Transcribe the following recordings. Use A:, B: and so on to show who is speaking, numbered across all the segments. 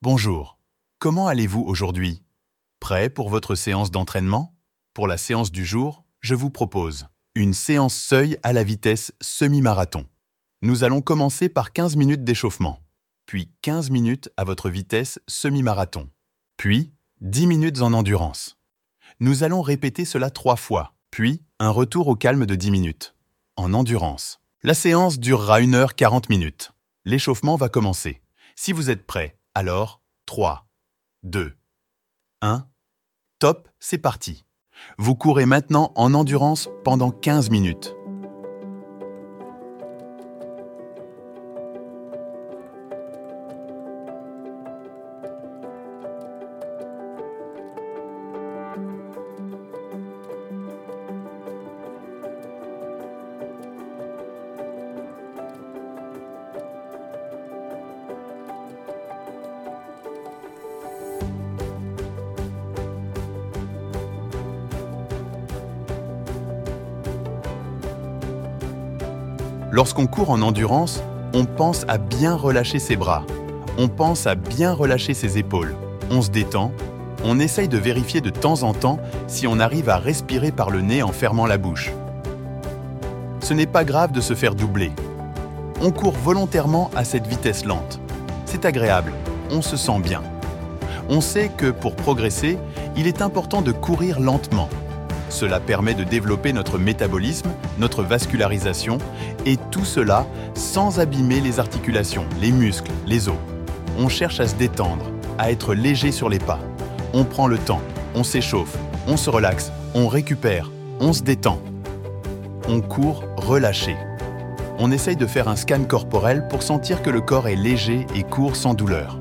A: Bonjour. Comment allez-vous aujourd'hui? Prêt pour votre séance d'entraînement? Pour la séance du jour, je vous propose une séance seuil à la vitesse semi-marathon. Nous allons commencer par 15 minutes d'échauffement, puis 15 minutes à votre vitesse semi-marathon, puis 10 minutes en endurance. Nous allons répéter cela trois fois, puis un retour au calme de 10 minutes, en endurance. La séance durera 1 heure 40 minutes. L'échauffement va commencer. Si vous êtes prêt, alors 3, 2, 1. Top, c'est parti. Vous courez maintenant en endurance pendant 15 minutes. Lorsqu'on court en endurance, on pense à bien relâcher ses bras, on pense à bien relâcher ses épaules, on se détend, on essaye de vérifier de temps en temps si on arrive à respirer par le nez en fermant la bouche. Ce n'est pas grave de se faire doubler. On court volontairement à cette vitesse lente. C'est agréable, on se sent bien. On sait que pour progresser, il est important de courir lentement cela permet de développer notre métabolisme, notre vascularisation, et tout cela sans abîmer les articulations, les muscles, les os. On cherche à se détendre, à être léger sur les pas. On prend le temps, on s'échauffe, on se relaxe, on récupère, on se détend. On court relâché. On essaye de faire un scan corporel pour sentir que le corps est léger et court sans douleur.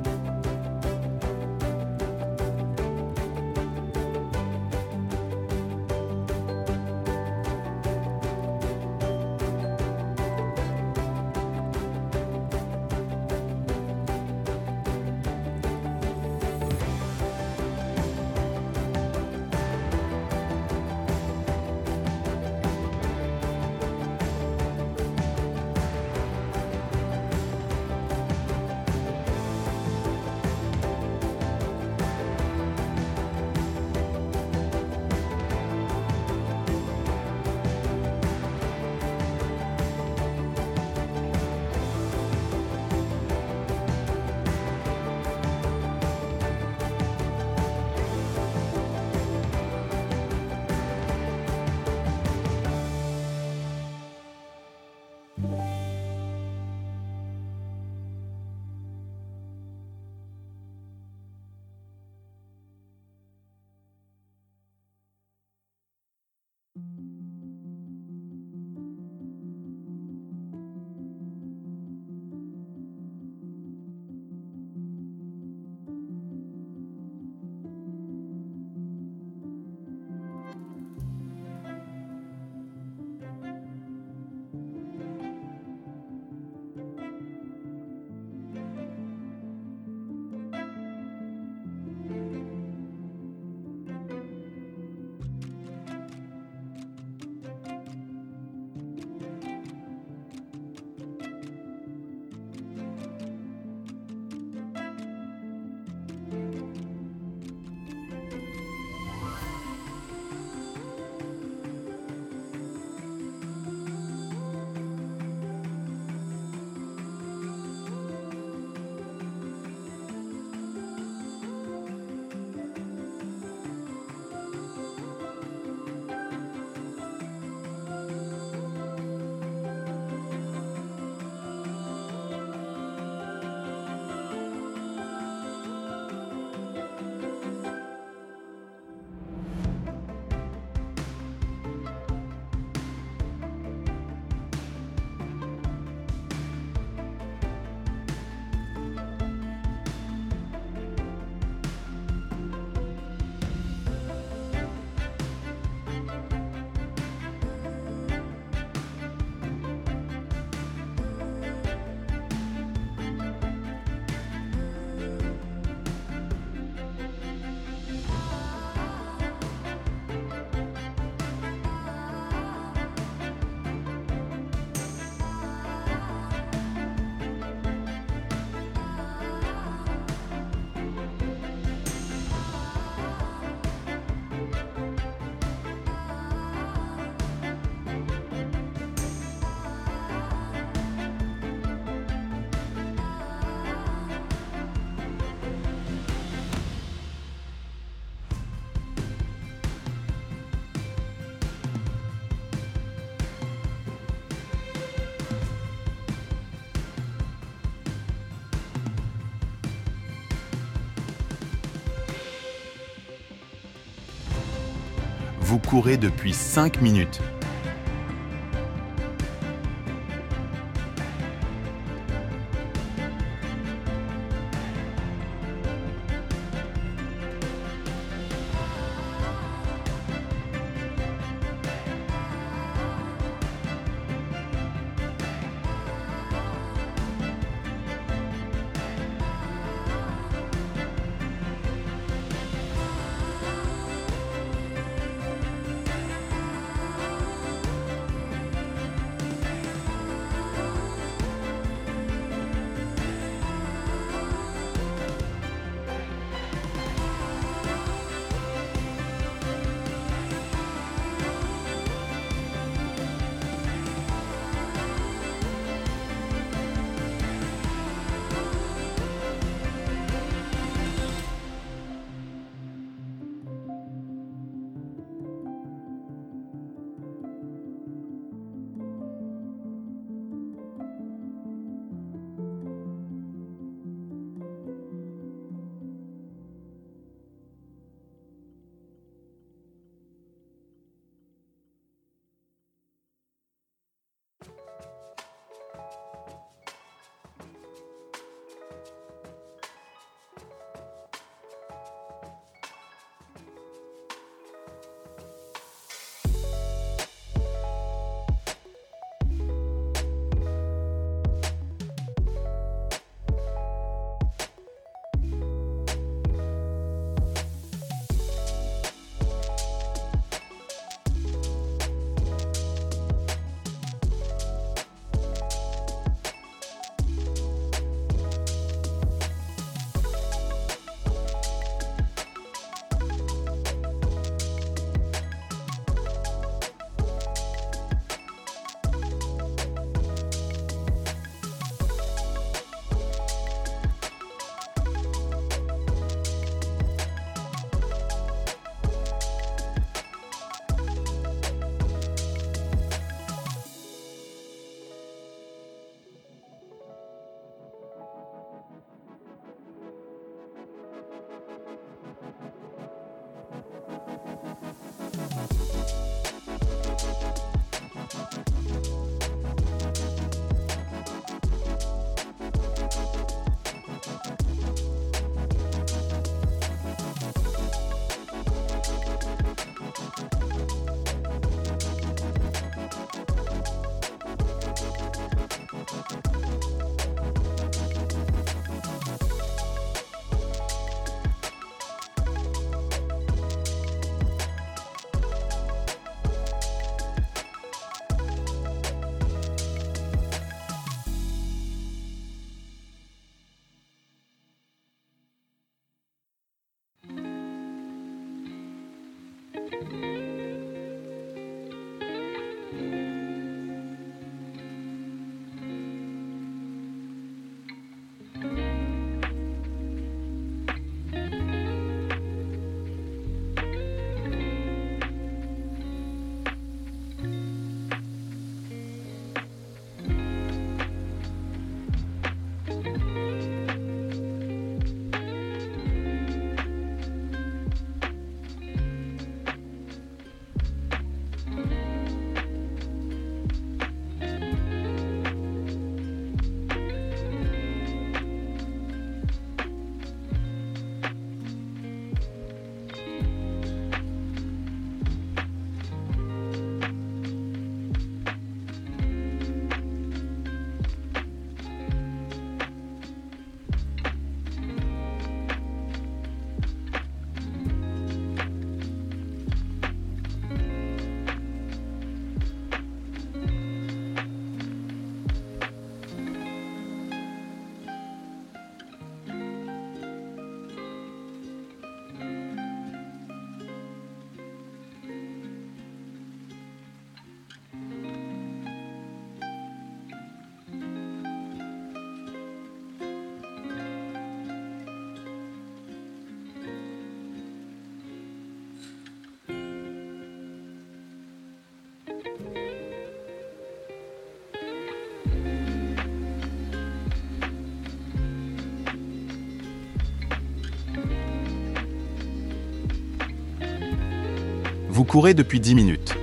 A: Depuis 5 minutes. Vous courez depuis 10 minutes.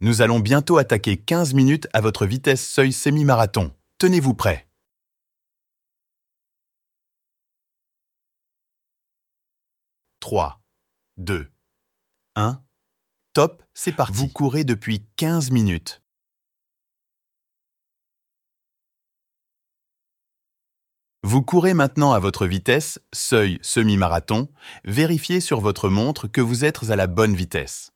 A: Nous allons bientôt attaquer 15 minutes à votre vitesse seuil semi-marathon. Tenez-vous prêt. Trois, deux, un, Top, c'est parti. Vous courez depuis 15 minutes. Vous courez maintenant à votre vitesse, seuil semi-marathon. Vérifiez sur votre montre que vous êtes à la bonne vitesse.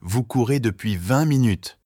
A: Vous courez depuis 20 minutes.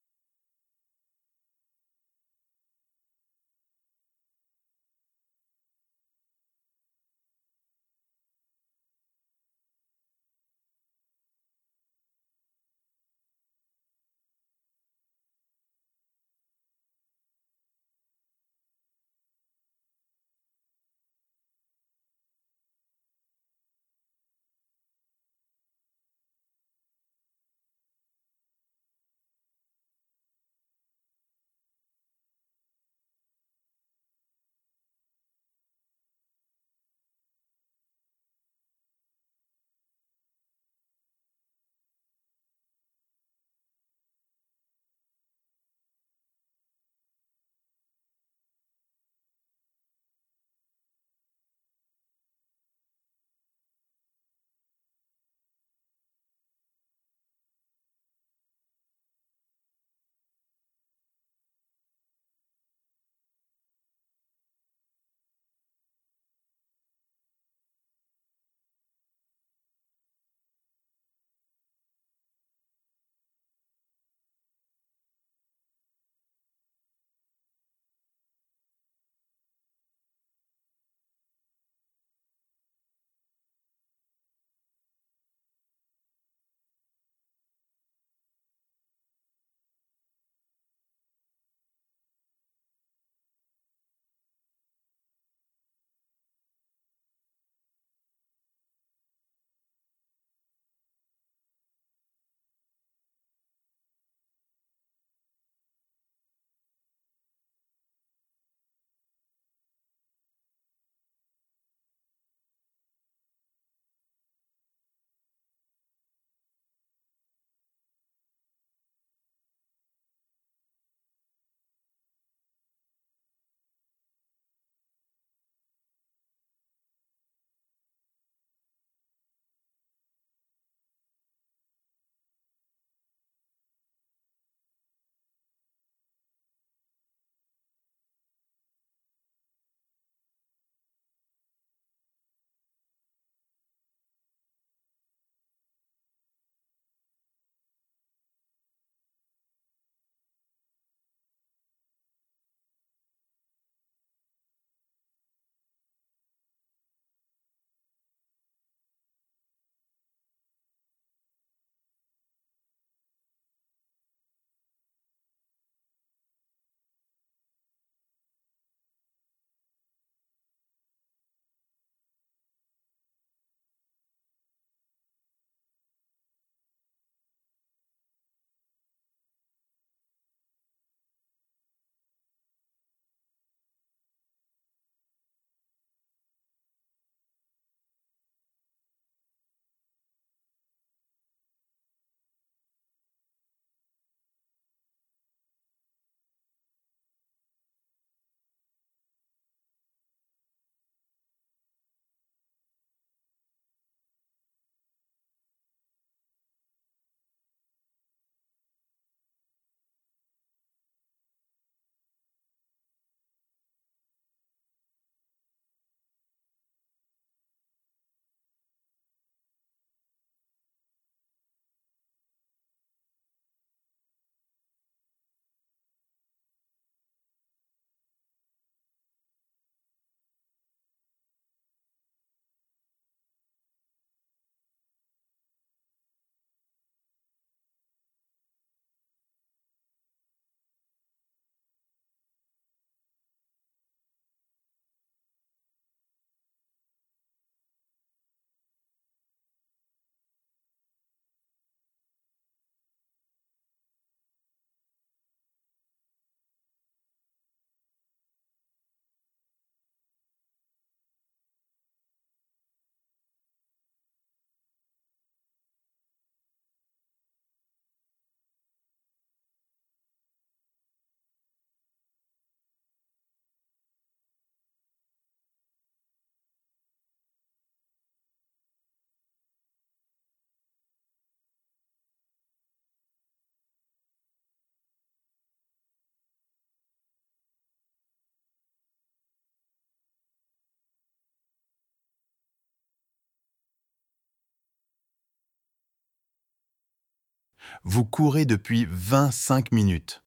A: Vous courez depuis 25 minutes.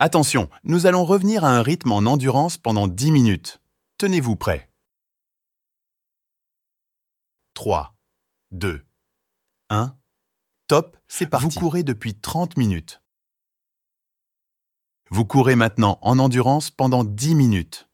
A: Attention, nous allons revenir à un rythme en endurance pendant 10 minutes. Tenez-vous prêts. 3, 2, 1, top. C'est parti. Vous courez depuis 30 minutes. Vous courez maintenant en endurance pendant 10 minutes.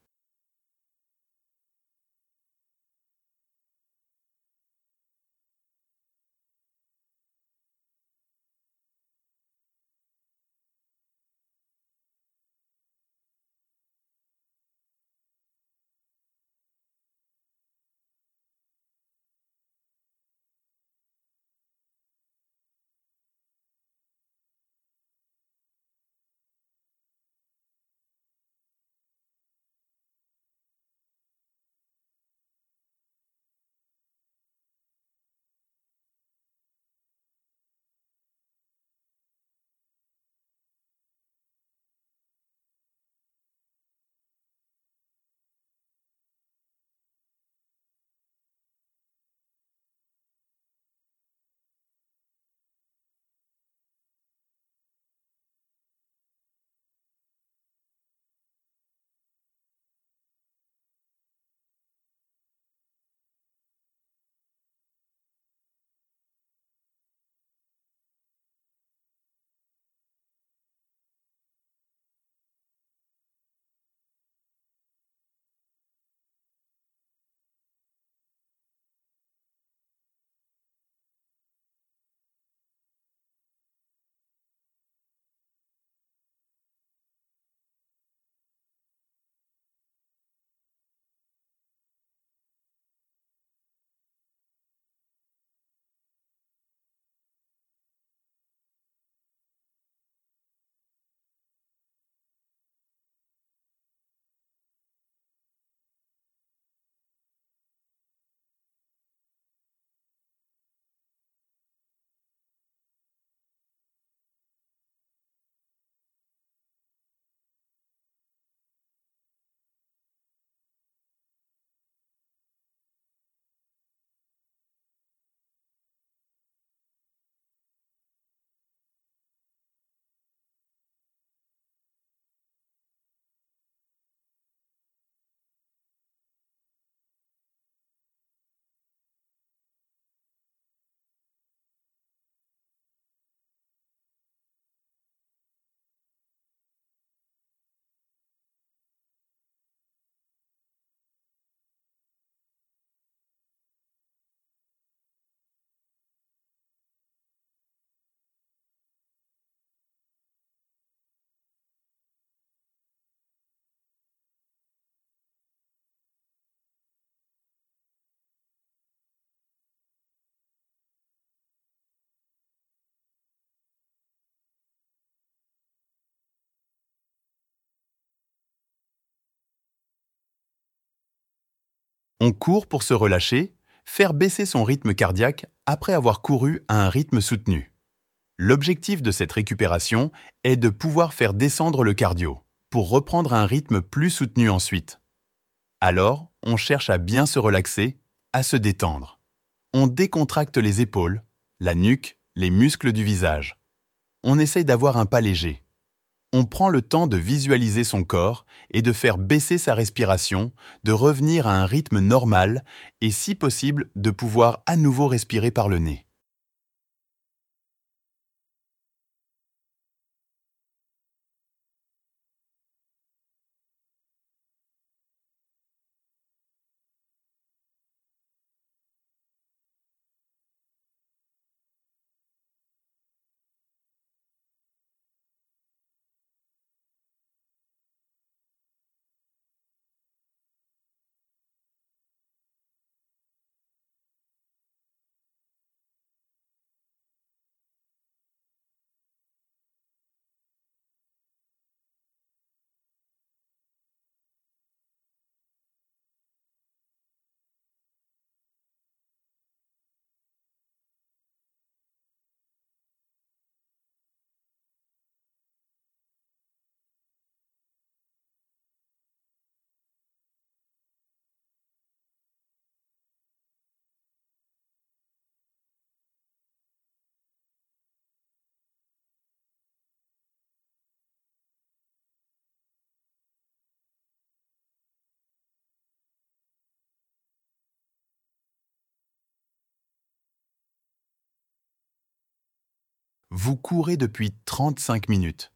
A: On court pour se relâcher, faire baisser son rythme cardiaque après avoir couru à un rythme soutenu. L'objectif de cette récupération est de pouvoir faire descendre le cardio pour reprendre un rythme plus soutenu ensuite. Alors, on cherche à bien se relaxer, à se détendre. On décontracte les épaules, la nuque, les muscles du visage. On essaye d'avoir un pas léger on prend le temps de visualiser son corps et de faire baisser sa respiration, de revenir à un rythme normal et si possible de pouvoir à nouveau respirer par le nez. Vous courez depuis 35 minutes.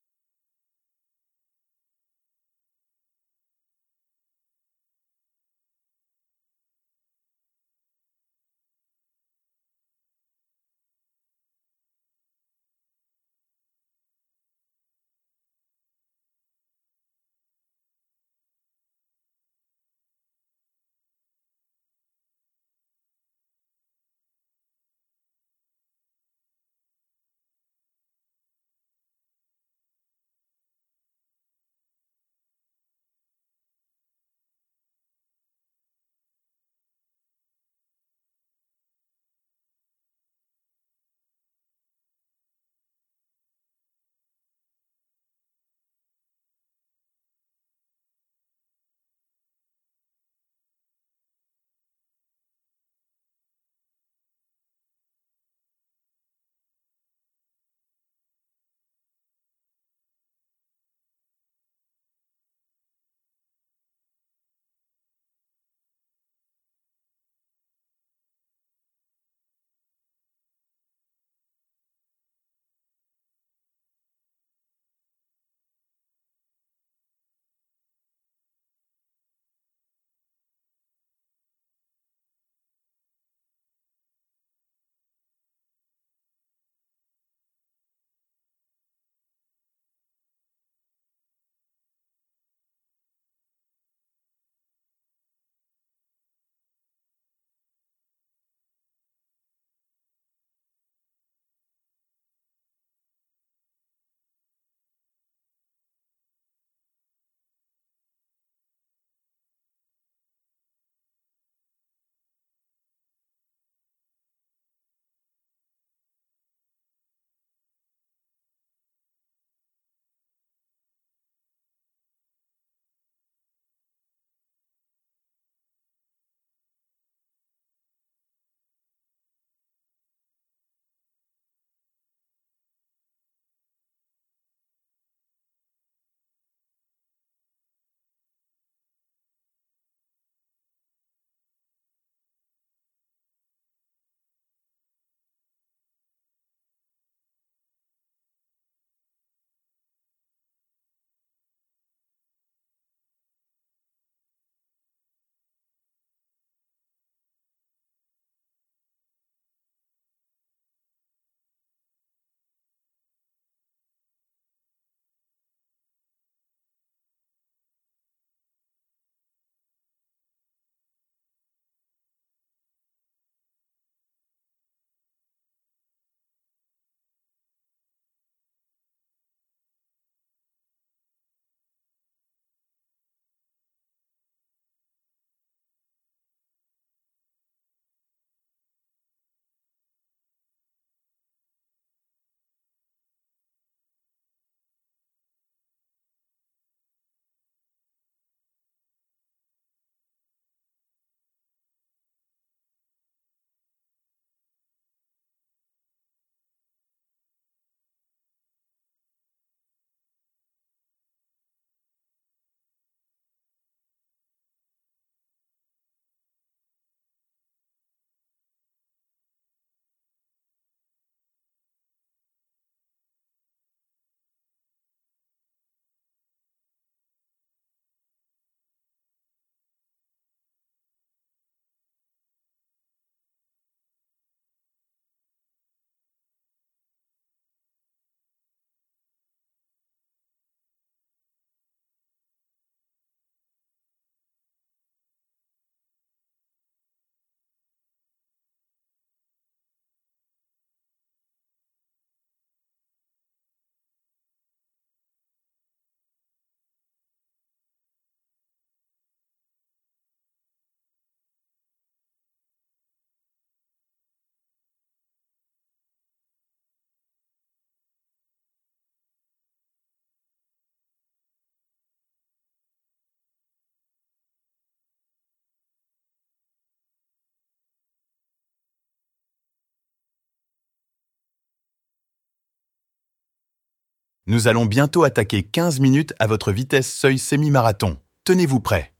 A: Nous allons bientôt attaquer 15 minutes à votre vitesse seuil semi-marathon. Tenez-vous prêt.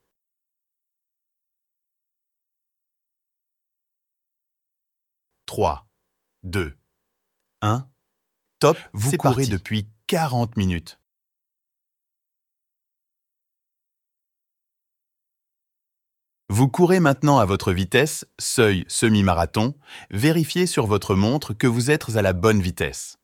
A: Trois, deux, un, Top,
B: Vous courez
A: parti. depuis 40 minutes. Vous courez maintenant à votre vitesse, seuil semi-marathon. Vérifiez sur votre montre que vous êtes à la bonne vitesse.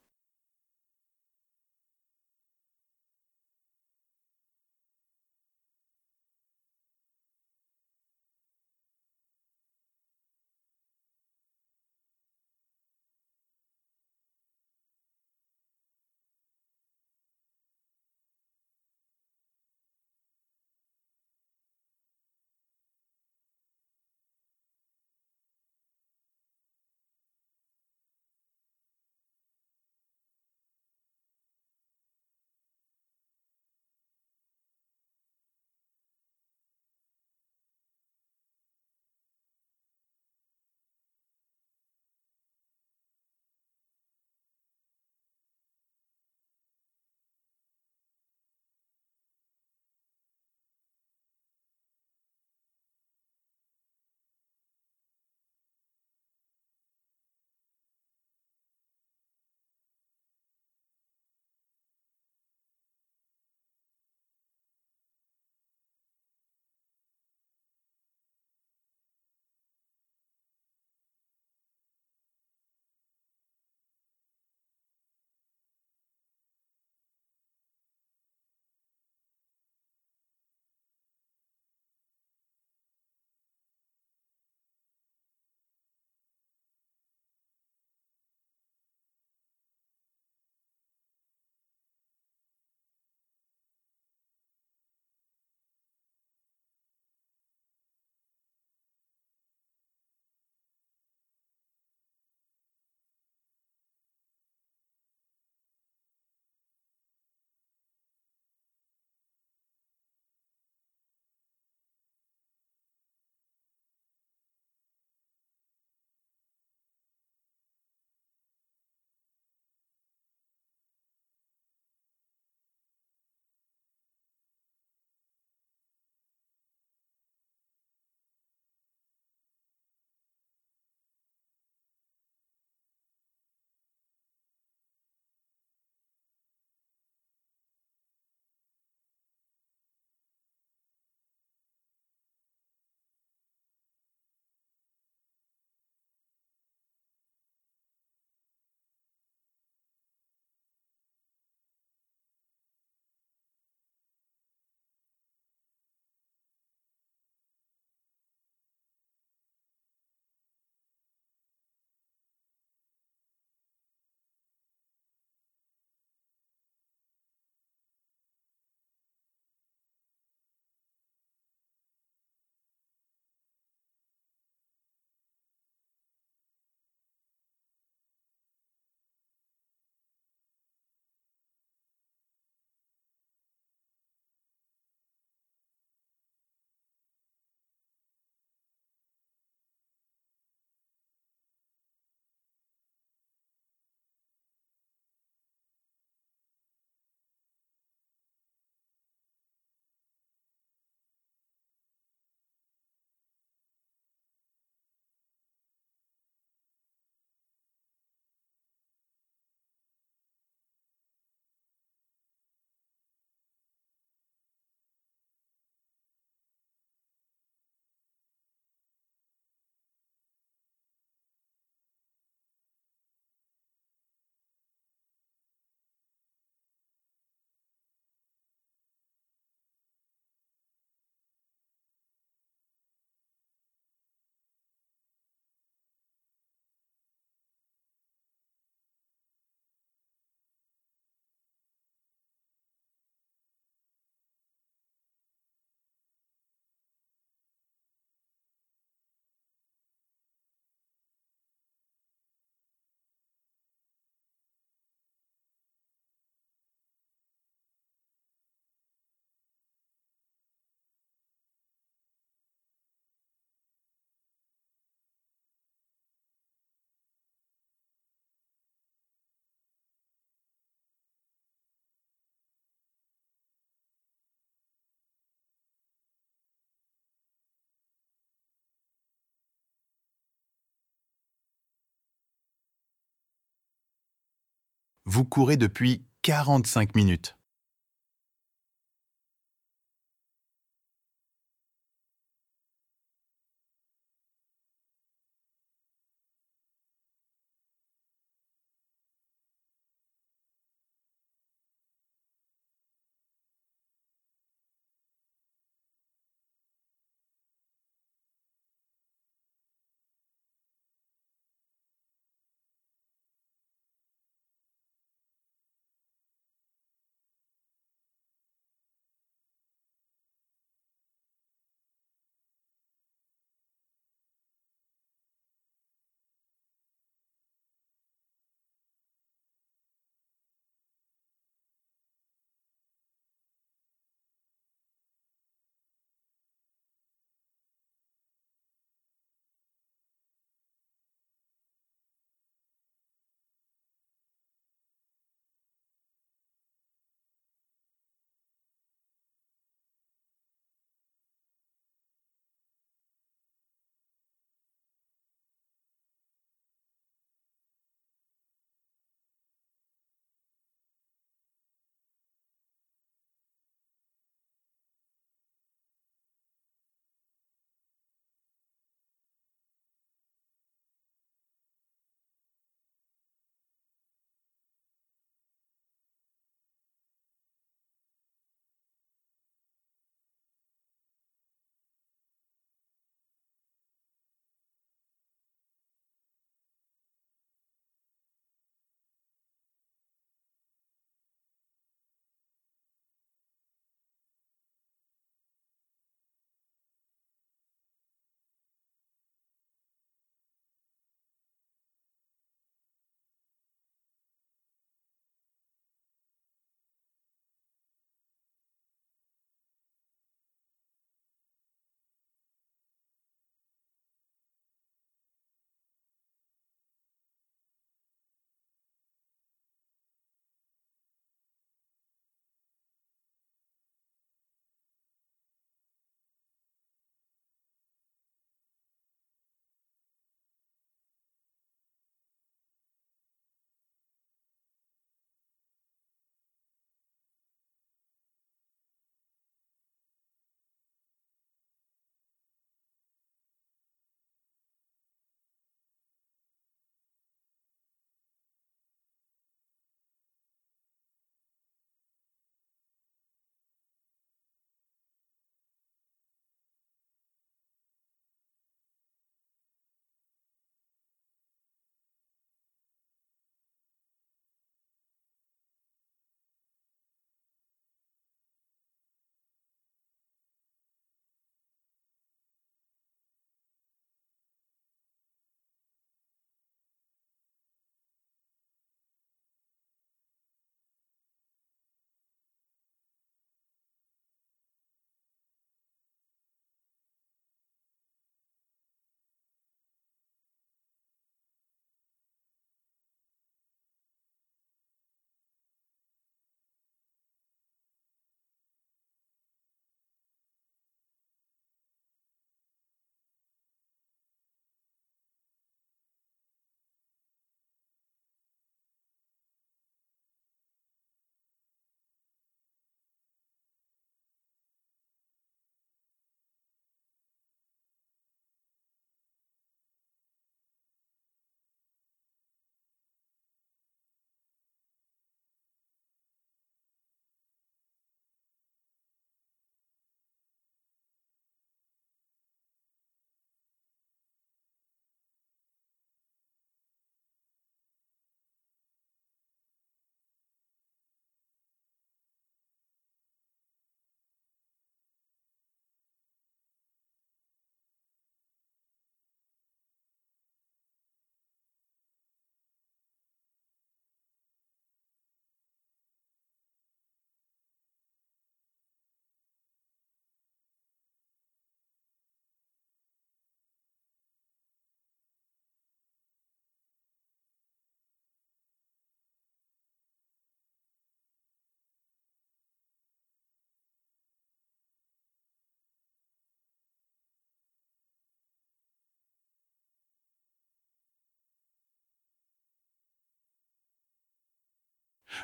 A: Vous courez depuis 45 minutes.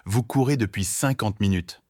A: Vous courez depuis 50 minutes.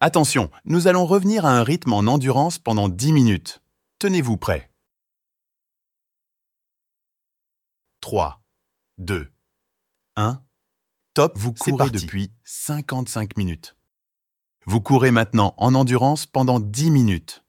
A: Attention, nous allons revenir à un rythme en endurance pendant 10 minutes. Tenez-vous prêts. 3, 2, 1, Top, vous courez depuis 55 minutes. Vous courez maintenant en endurance pendant 10 minutes.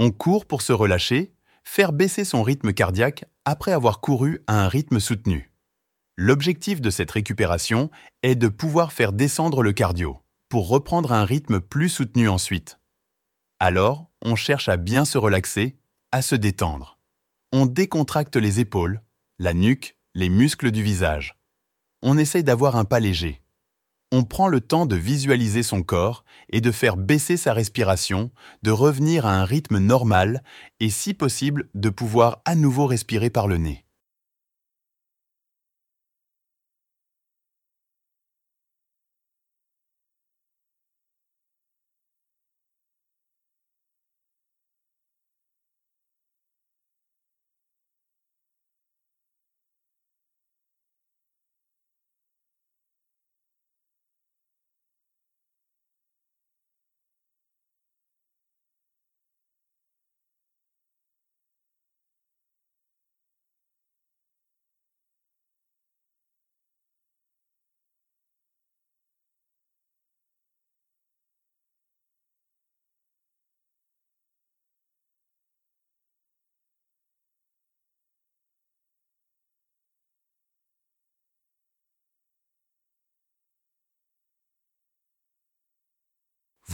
A: On court pour se relâcher, faire baisser son rythme cardiaque après avoir couru à un rythme soutenu. L'objectif de cette récupération est de pouvoir faire descendre le cardio pour reprendre un rythme plus soutenu ensuite. Alors, on cherche à bien se relaxer, à se détendre. On décontracte les épaules, la nuque, les muscles du visage. On essaye d'avoir un pas léger. On prend le temps de visualiser son corps et de faire baisser sa respiration, de revenir à un rythme normal et si possible de pouvoir à nouveau respirer par le nez.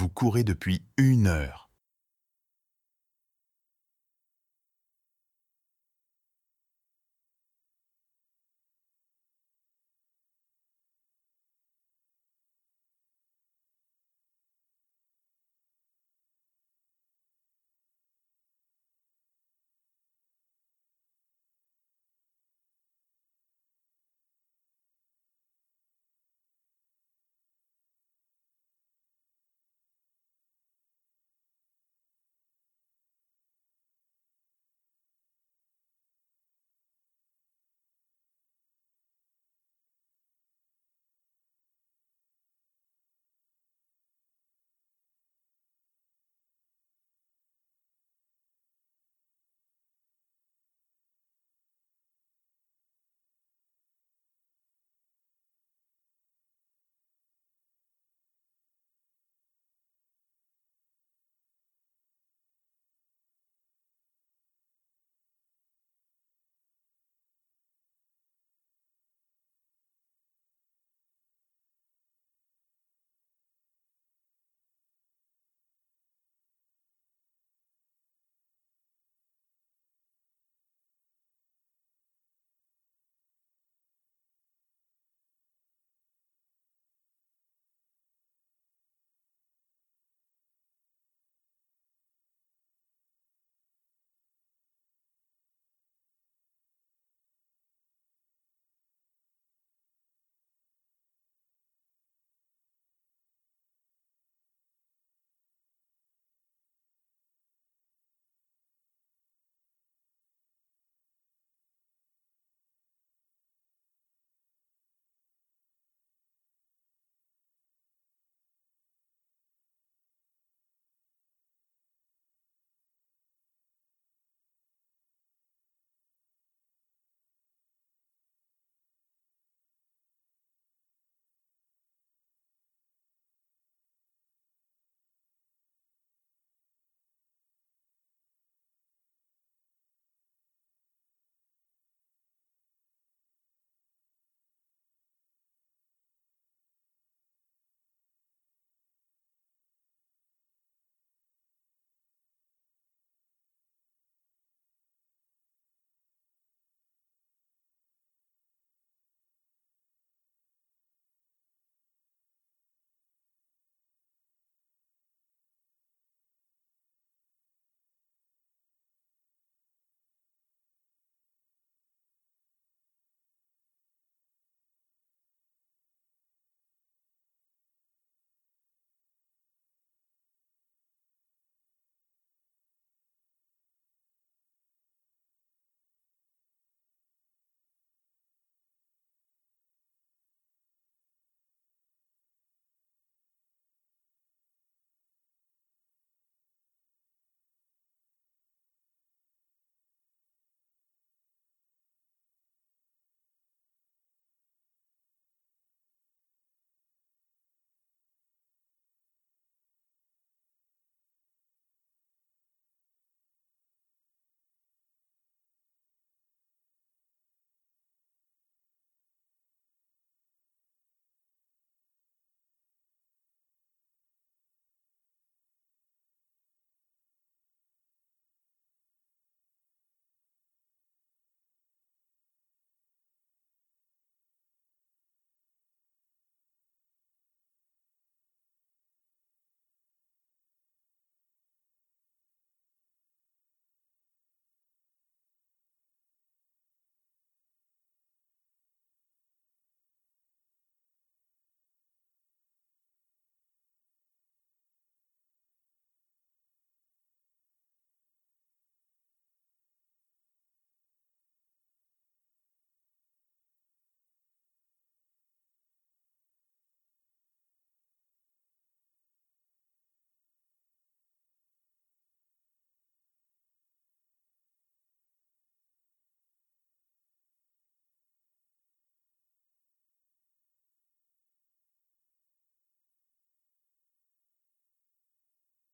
A: Vous courez depuis une heure.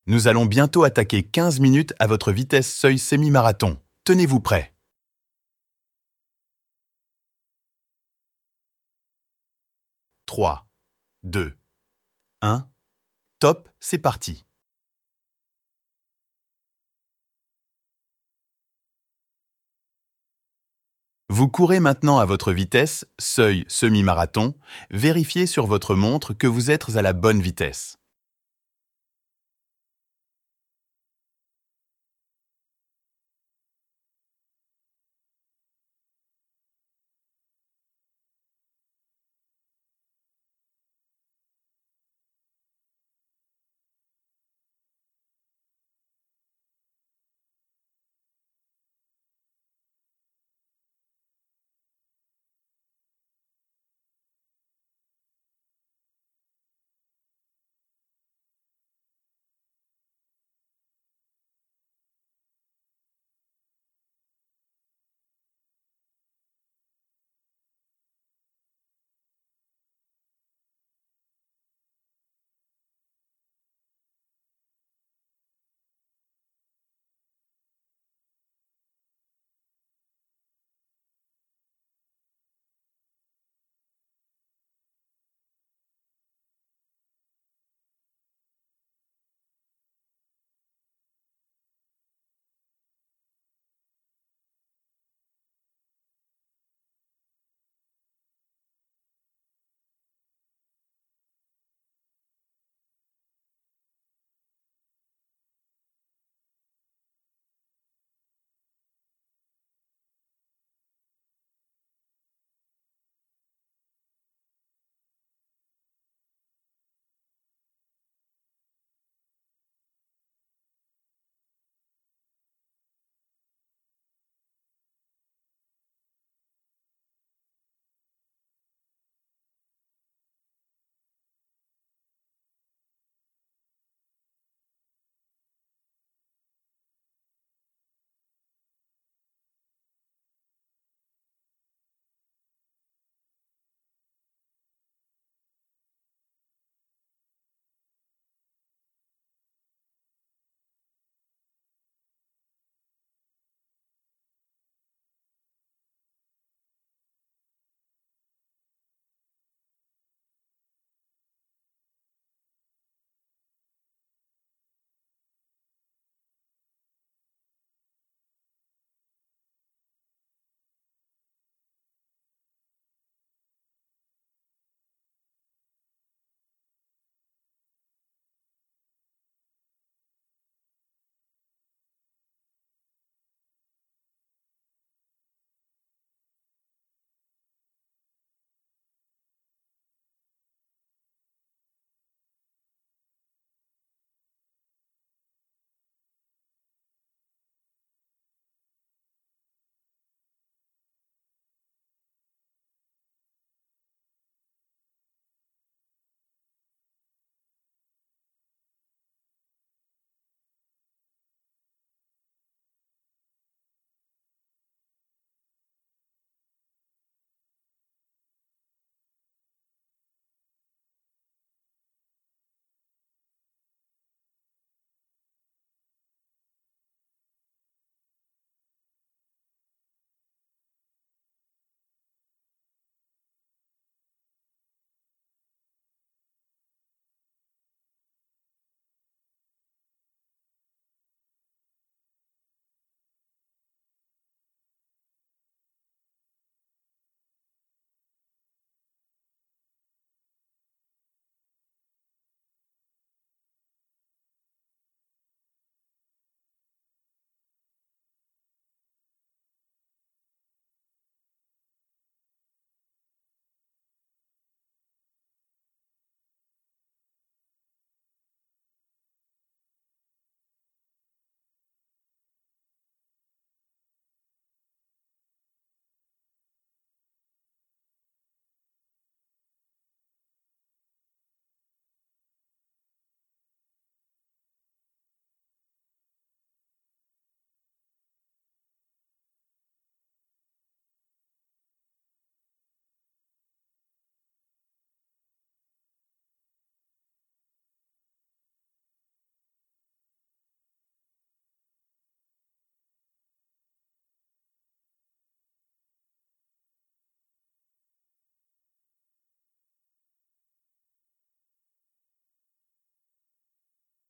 A: Nous allons bientôt attaquer 15 minutes à votre vitesse seuil semi-marathon. Tenez-vous prêt. Trois, deux, un, Top, c'est parti. Vous courez maintenant à votre vitesse, seuil semi-marathon, vérifiez sur votre montre que vous êtes à la bonne vitesse.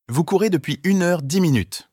A: Vous courez depuis une heure dix minutes.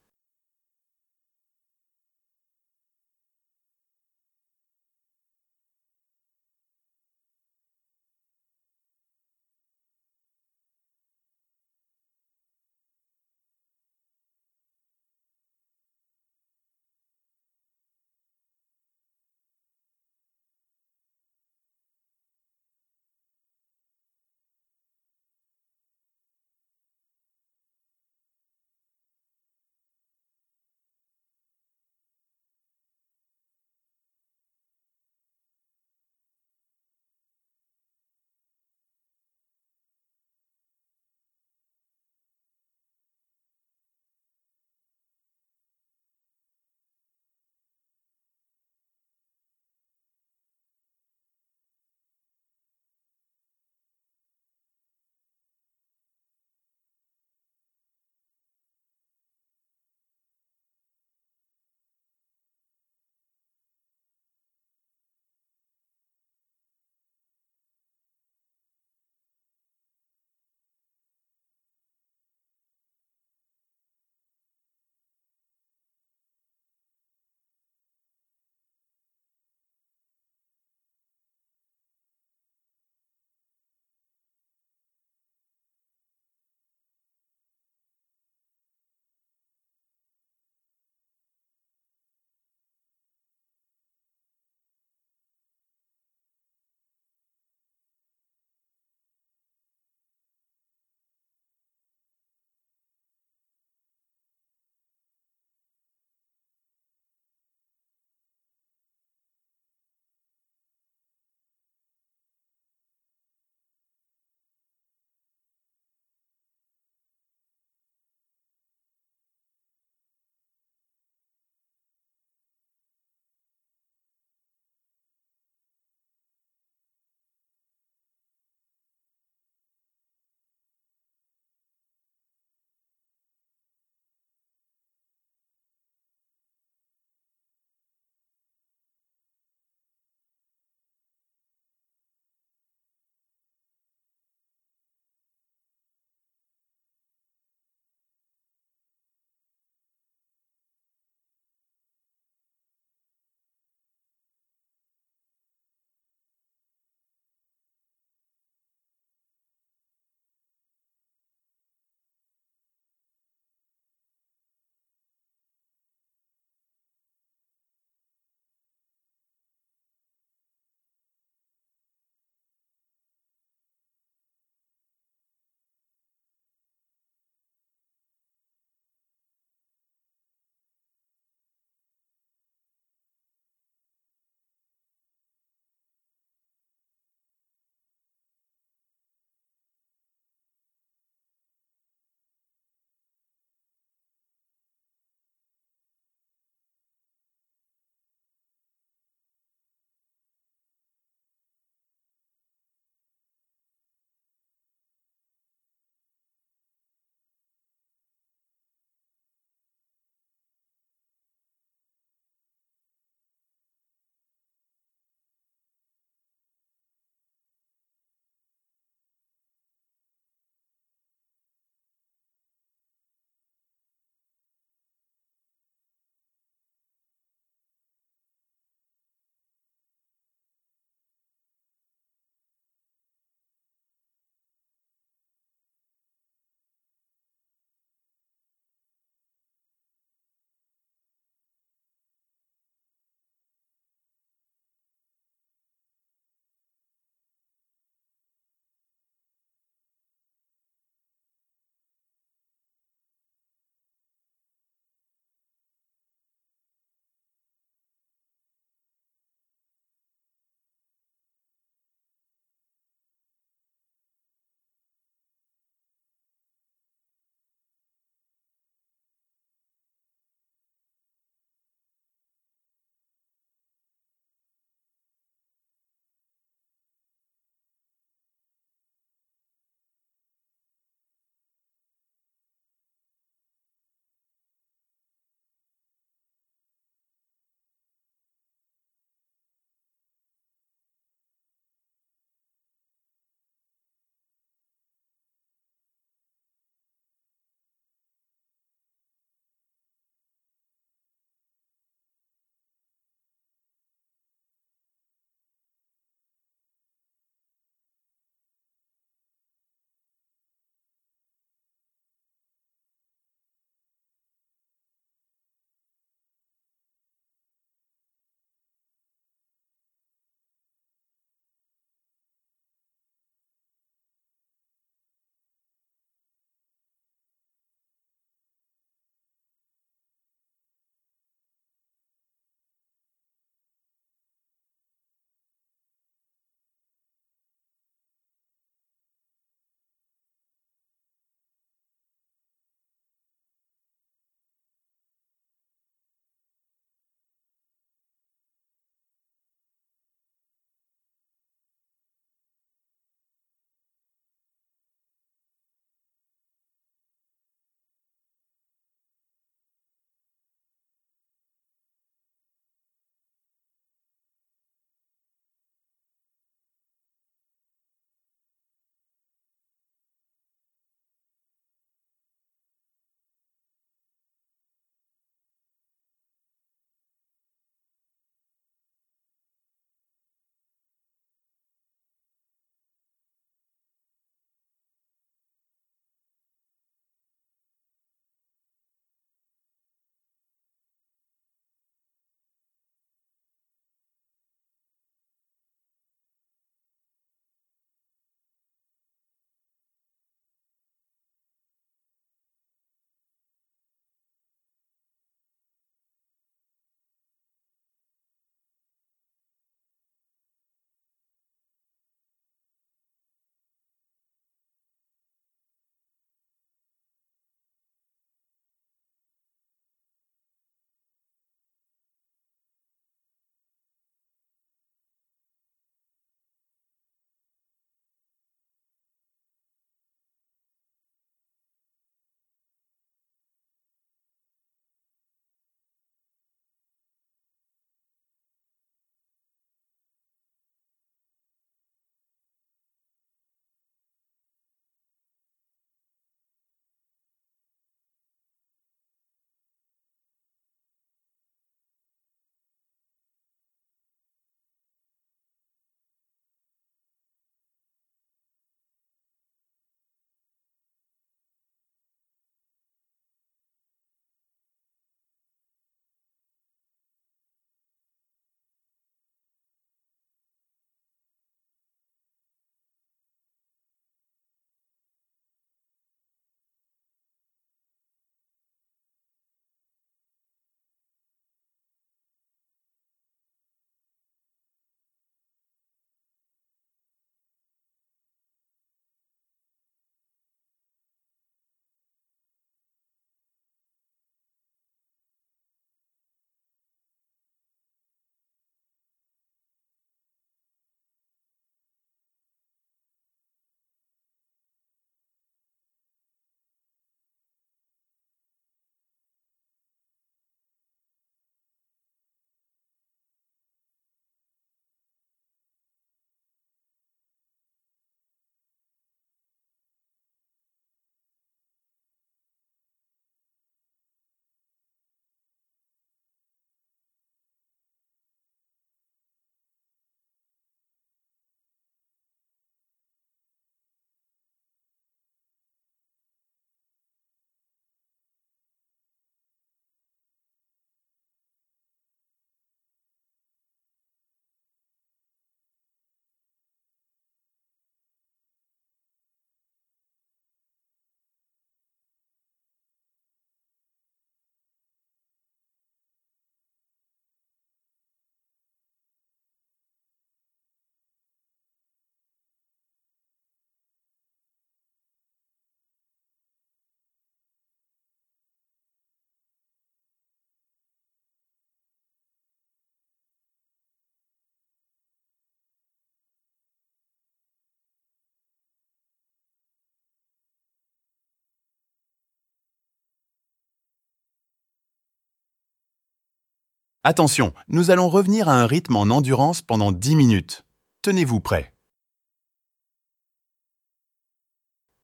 A: Attention, nous allons revenir à un rythme en endurance pendant 10 minutes. Tenez-vous prêts.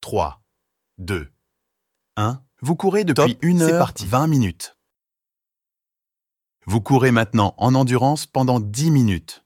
A: 3, 2, 1. Vous courez depuis
B: Top,
A: 1
B: c'est
A: heure
B: parti.
A: 20 minutes. Vous courez maintenant en endurance pendant 10 minutes.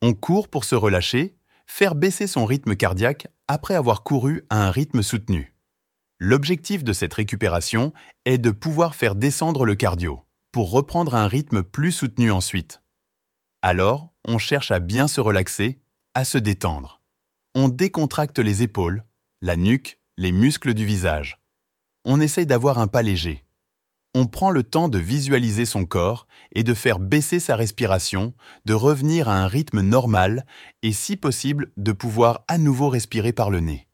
A: On court pour se relâcher, faire baisser son rythme cardiaque après avoir couru à un rythme soutenu. L'objectif de cette récupération est de pouvoir faire descendre le cardio pour reprendre un rythme plus soutenu ensuite. Alors, on cherche à bien se relaxer, à se détendre. On décontracte les épaules, la nuque, les muscles du visage. On essaye d'avoir un pas léger. On prend le temps de visualiser son corps et de faire baisser sa respiration, de revenir à un rythme normal et si possible de pouvoir à nouveau respirer par le nez.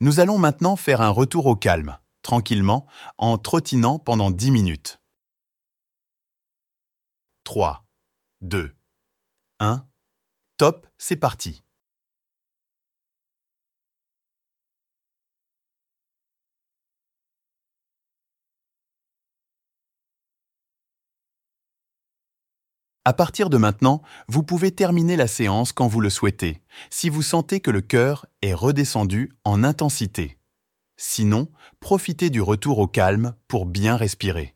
A: Nous allons maintenant faire un retour au calme, tranquillement, en trottinant pendant 10 minutes. 3, 2, 1. Top, c'est parti. À partir de maintenant, vous pouvez terminer la séance quand vous le souhaitez, si vous sentez que le cœur est redescendu en intensité. Sinon, profitez du retour au calme pour bien respirer.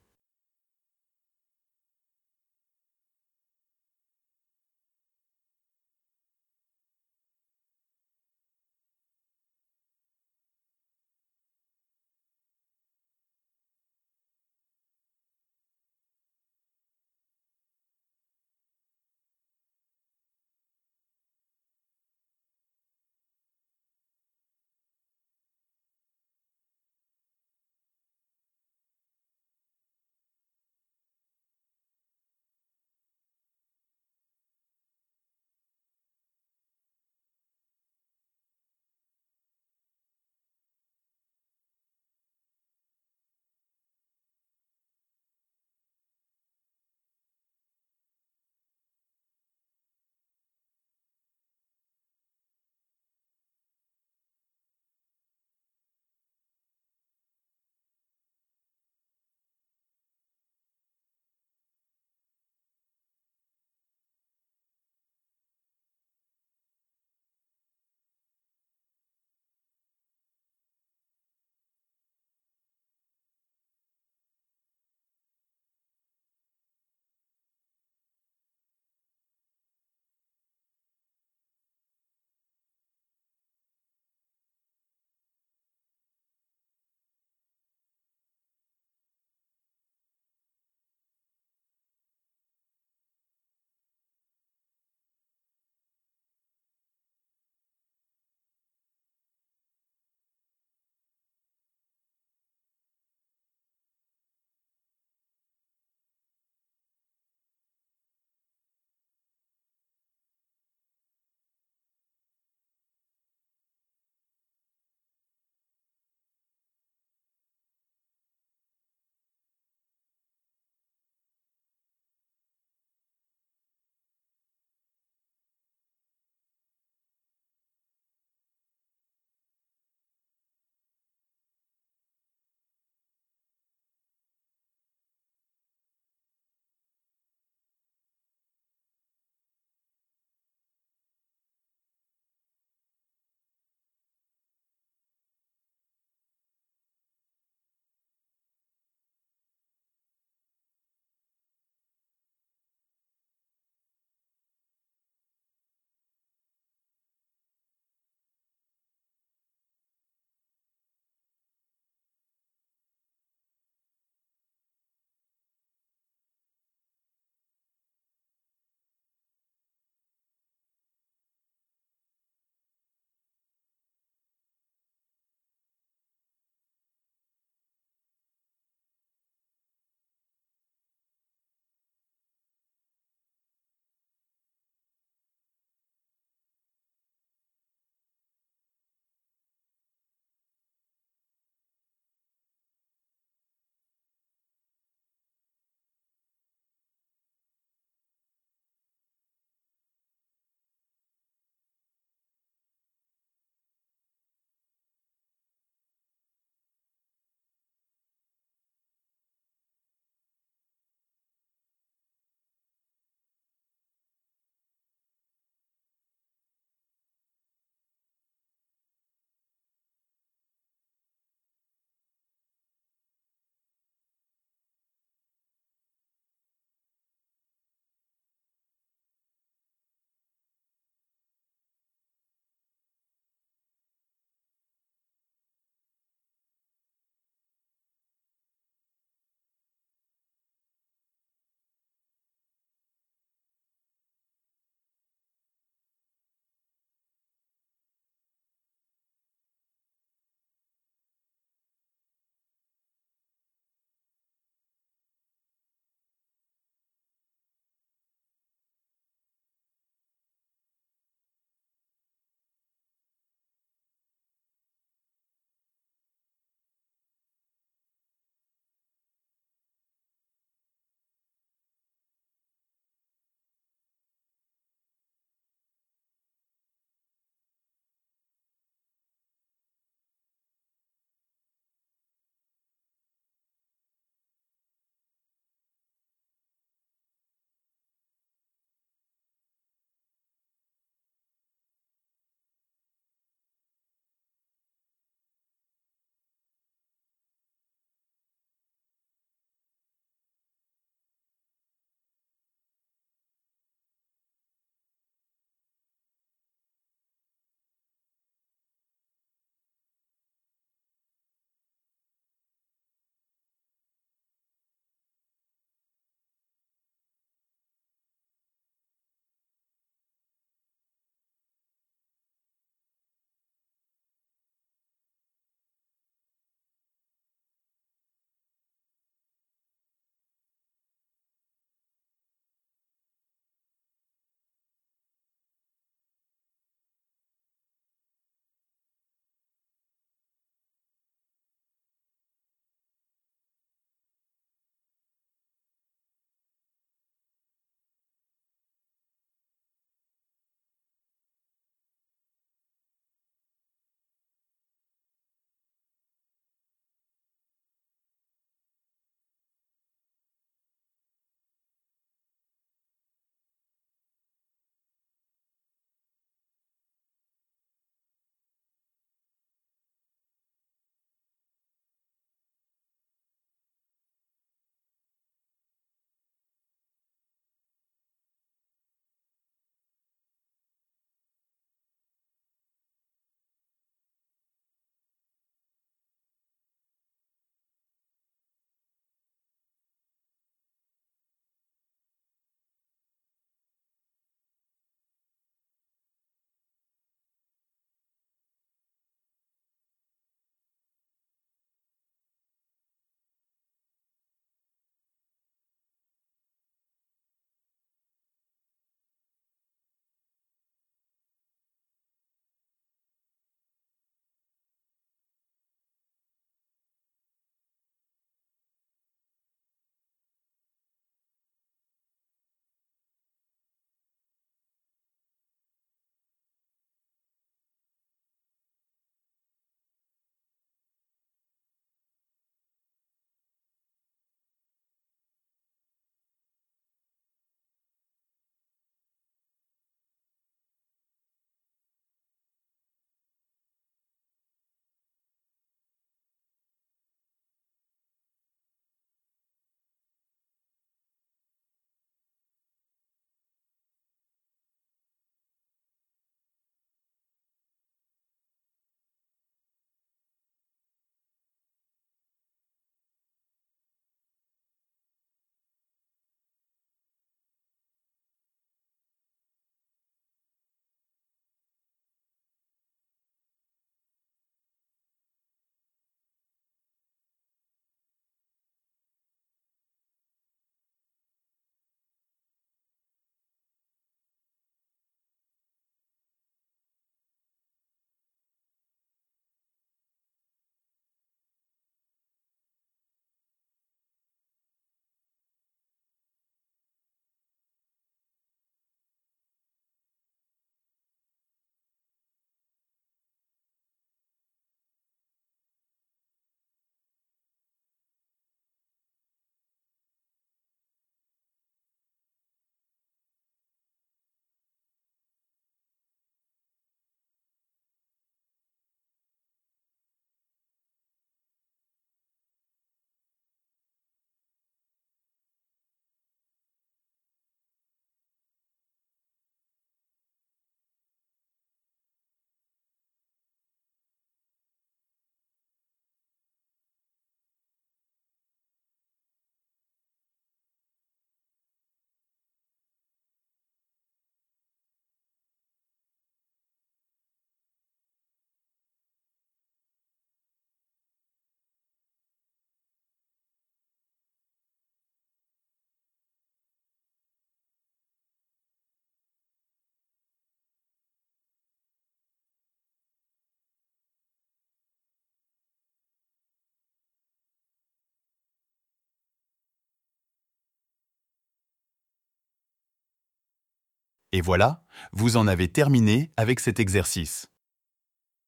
A: Et voilà, vous en avez terminé avec cet exercice.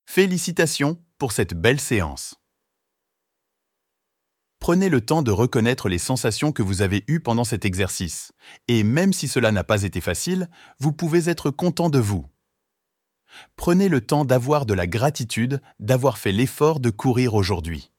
A: Félicitations pour cette belle séance. Prenez le temps de reconnaître les sensations que vous avez eues pendant cet exercice, et même si cela n'a pas été facile, vous pouvez être content de vous. Prenez le temps d'avoir de la gratitude d'avoir fait l'effort de courir aujourd'hui.